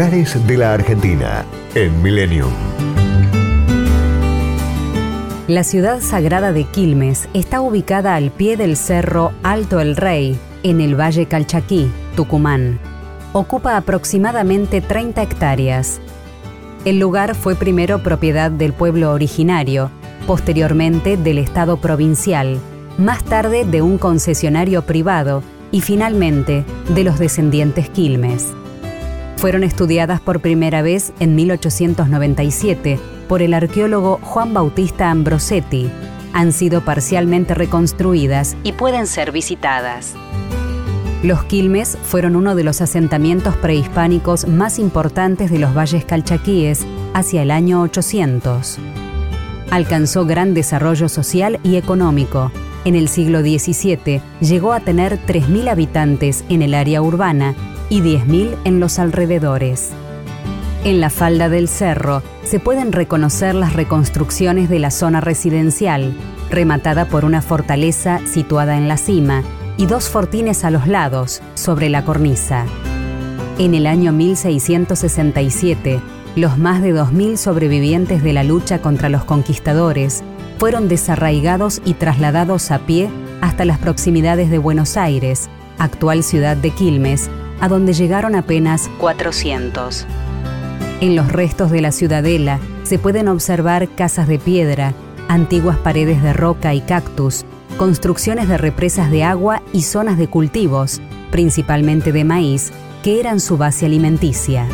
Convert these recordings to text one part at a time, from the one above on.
De la Argentina en Millennium. La ciudad sagrada de Quilmes está ubicada al pie del cerro Alto el Rey, en el Valle Calchaquí, Tucumán. Ocupa aproximadamente 30 hectáreas. El lugar fue primero propiedad del pueblo originario, posteriormente del Estado provincial, más tarde de un concesionario privado y finalmente de los descendientes Quilmes. Fueron estudiadas por primera vez en 1897 por el arqueólogo Juan Bautista Ambrosetti. Han sido parcialmente reconstruidas y pueden ser visitadas. Los Quilmes fueron uno de los asentamientos prehispánicos más importantes de los valles calchaquíes hacia el año 800. Alcanzó gran desarrollo social y económico. En el siglo XVII llegó a tener 3.000 habitantes en el área urbana y 10.000 en los alrededores. En la falda del cerro se pueden reconocer las reconstrucciones de la zona residencial, rematada por una fortaleza situada en la cima y dos fortines a los lados, sobre la cornisa. En el año 1667, los más de 2.000 sobrevivientes de la lucha contra los conquistadores fueron desarraigados y trasladados a pie hasta las proximidades de Buenos Aires, actual ciudad de Quilmes, a donde llegaron apenas 400. En los restos de la ciudadela se pueden observar casas de piedra, antiguas paredes de roca y cactus, construcciones de represas de agua y zonas de cultivos, principalmente de maíz, que eran su base alimenticia.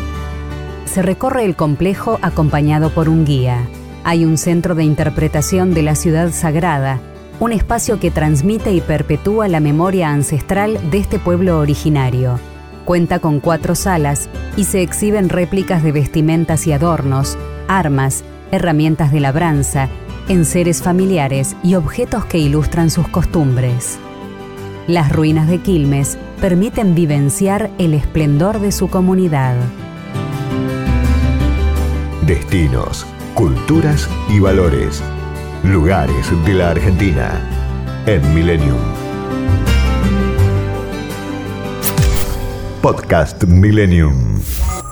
Se recorre el complejo acompañado por un guía. Hay un centro de interpretación de la ciudad sagrada, un espacio que transmite y perpetúa la memoria ancestral de este pueblo originario. Cuenta con cuatro salas y se exhiben réplicas de vestimentas y adornos, armas, herramientas de labranza, enseres familiares y objetos que ilustran sus costumbres. Las ruinas de Quilmes permiten vivenciar el esplendor de su comunidad. Destinos, culturas y valores. Lugares de la Argentina en Millennium. Podcast Millennium.